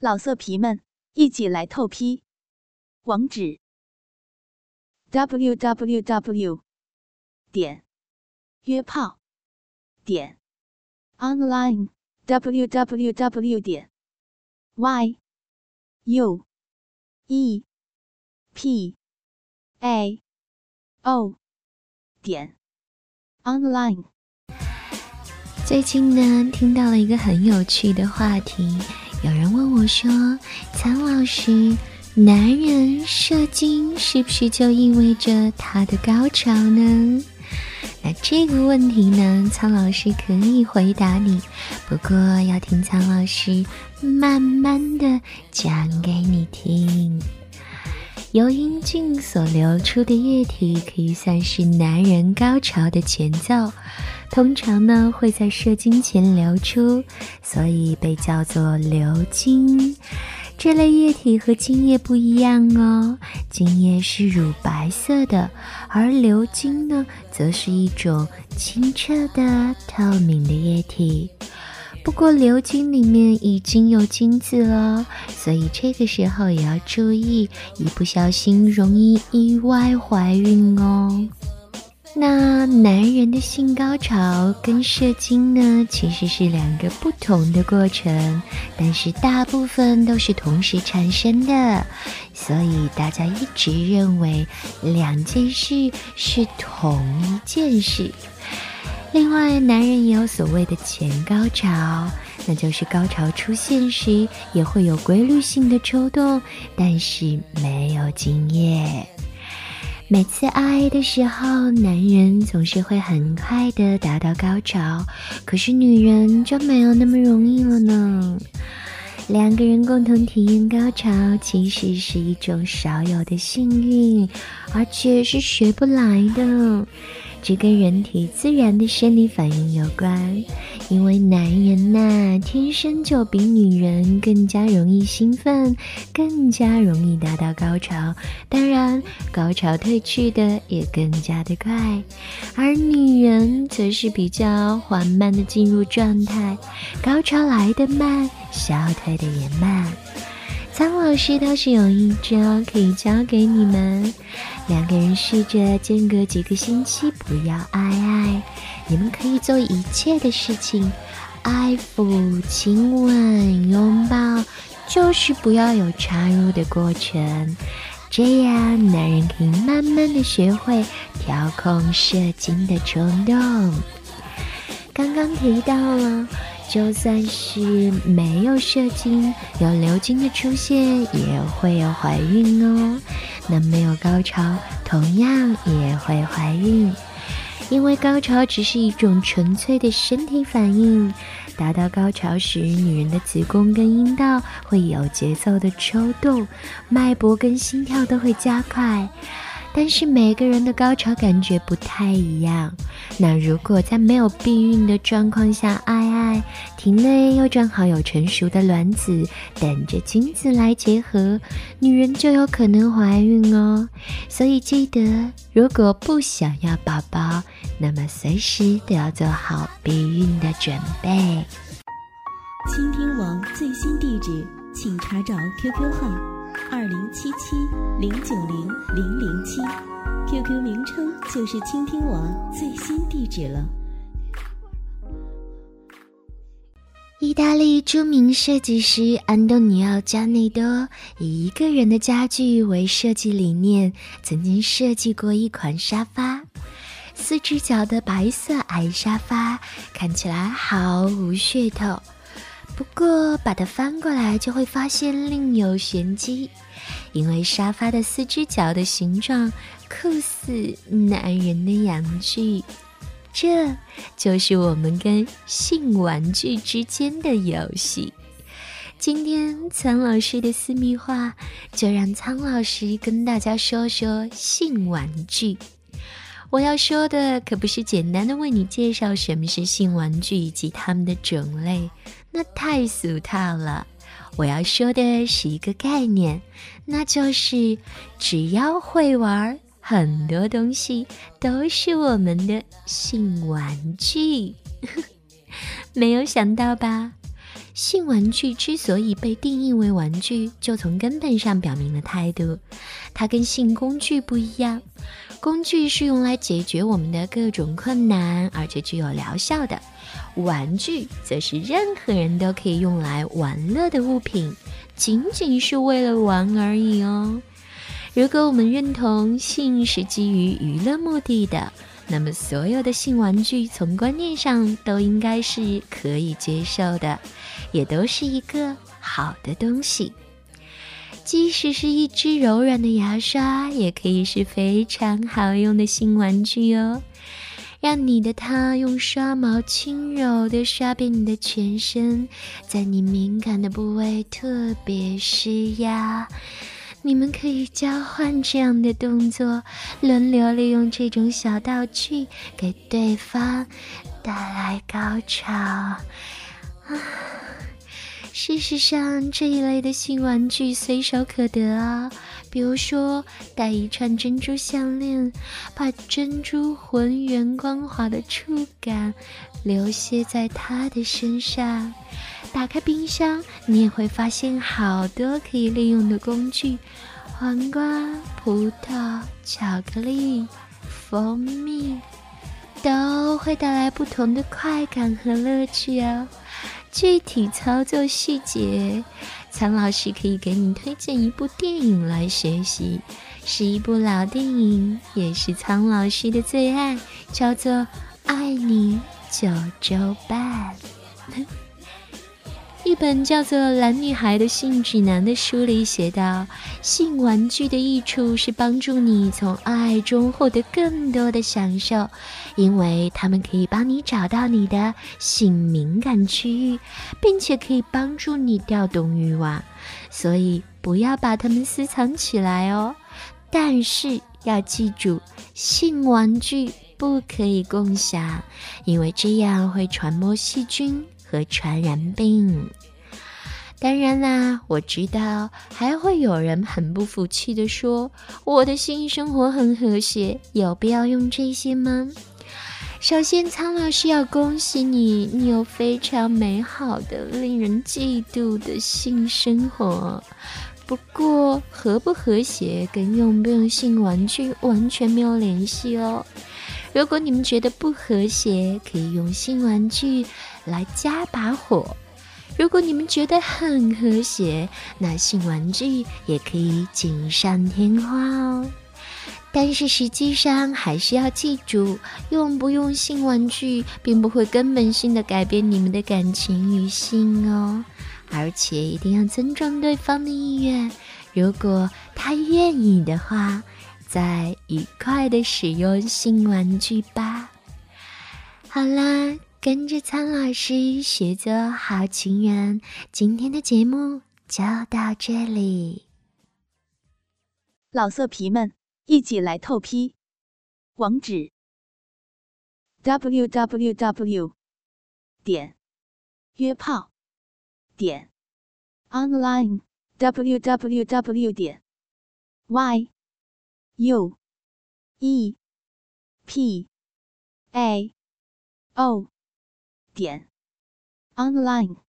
老色皮们，一起来透批！网址：w w w 点约炮点 online w w w 点 y u e p a o 点 online。最近呢，听到了一个很有趣的话题。有人问我说：“苍老师，男人射精是不是就意味着他的高潮呢？”那这个问题呢，苍老师可以回答你，不过要听苍老师慢慢的讲给你听。由阴茎所流出的液体可以算是男人高潮的前奏。通常呢会在射精前流出，所以被叫做流精。这类液体和精液不一样哦，精液是乳白色的，而流精呢则是一种清澈的透明的液体。不过流精里面已经有精子了，所以这个时候也要注意，一不小心容易意外怀孕哦。那男人的性高潮跟射精呢，其实是两个不同的过程，但是大部分都是同时产生的，所以大家一直认为两件事是同一件事。另外，男人也有所谓的前高潮，那就是高潮出现时也会有规律性的抽动，但是没有精液。每次爱的时候，男人总是会很快的达到高潮，可是女人就没有那么容易了呢。两个人共同体验高潮，其实是一种少有的幸运，而且是学不来的。这跟人体自然的生理反应有关，因为男人呐天生就比女人更加容易兴奋，更加容易达到高潮，当然高潮退去的也更加的快，而女人则是比较缓慢的进入状态，高潮来得慢，消退的也慢。苍老师倒是有一招可以教给你们。两个人试着间隔几个星期不要爱爱，你们可以做一切的事情，爱抚、亲吻、拥抱，就是不要有插入的过程。这样男人可以慢慢的学会调控射精的冲动。刚刚提到了，就算是没有射精，有流精的出现，也会有怀孕哦。那没有高潮，同样也会怀孕，因为高潮只是一种纯粹的身体反应。达到高潮时，女人的子宫跟阴道会有节奏的抽动，脉搏跟心跳都会加快。但是每个人的高潮感觉不太一样。那如果在没有避孕的状况下爱爱，体内又正好有成熟的卵子等着精子来结合，女人就有可能怀孕哦。所以记得，如果不想要宝宝，那么随时都要做好避孕的准备。倾听网最新地址，请查找 QQ 号。二零七七零九零零零七，QQ 名称就是倾听网最新地址了。意大利著名设计师安东尼奥·加内多以一个人的家具为设计理念，曾经设计过一款沙发，四只脚的白色矮沙发，看起来毫无噱头。不过，把它翻过来就会发现另有玄机，因为沙发的四只脚的形状酷似男人的阳具，这就是我们跟性玩具之间的游戏。今天苍老师的私密话，就让苍老师跟大家说说性玩具。我要说的可不是简单的为你介绍什么是性玩具以及它们的种类。那太俗套了。我要说的是一个概念，那就是只要会玩，很多东西都是我们的性玩具。没有想到吧？性玩具之所以被定义为玩具，就从根本上表明了态度。它跟性工具不一样，工具是用来解决我们的各种困难，而且具有疗效的；玩具则是任何人都可以用来玩乐的物品，仅仅是为了玩而已哦。如果我们认同性是基于娱乐目的的，那么，所有的性玩具从观念上都应该是可以接受的，也都是一个好的东西。即使是一支柔软的牙刷，也可以是非常好用的性玩具哦。让你的他用刷毛轻柔地刷遍你的全身，在你敏感的部位特别施压。你们可以交换这样的动作，轮流利用这种小道具给对方带来高潮。啊，事实上，这一类的性玩具随手可得啊，比如说戴一串珍珠项链，把珍珠浑圆光滑的触感流泻在他的身上。打开冰箱，你也会发现好多可以利用的工具：黄瓜、葡萄、巧克力、蜂蜜，都会带来不同的快感和乐趣哦。具体操作细节，苍老师可以给你推荐一部电影来学习，是一部老电影，也是苍老师的最爱，叫做《爱你九州半》。一本叫做《蓝女孩的性指南》的书里写道：性玩具的益处是帮助你从爱中获得更多的享受，因为它们可以帮你找到你的性敏感区域，并且可以帮助你调动欲望。所以不要把它们私藏起来哦。但是要记住，性玩具不可以共享，因为这样会传播细菌。和传染病。当然啦，我知道还会有人很不服气的说：“我的性生活很和谐，有必要用这些吗？”首先，苍老师要恭喜你，你有非常美好的、令人嫉妒的性生活。不过，和不和谐跟用不用性玩具完全没有联系哦。如果你们觉得不和谐，可以用性玩具来加把火；如果你们觉得很和谐，那性玩具也可以锦上添花哦。但是实际上还是要记住，用不用性玩具，并不会根本性的改变你们的感情与性哦。而且一定要尊重对方的意愿，如果他愿意的话。在愉快的使用新玩具吧。好啦，跟着苍老师学做好情人，今天的节目就到这里。老色皮们，一起来透批！网址：w w w. 点约炮点 online w w w. 点 y。U E. P. A. O. 点。Online。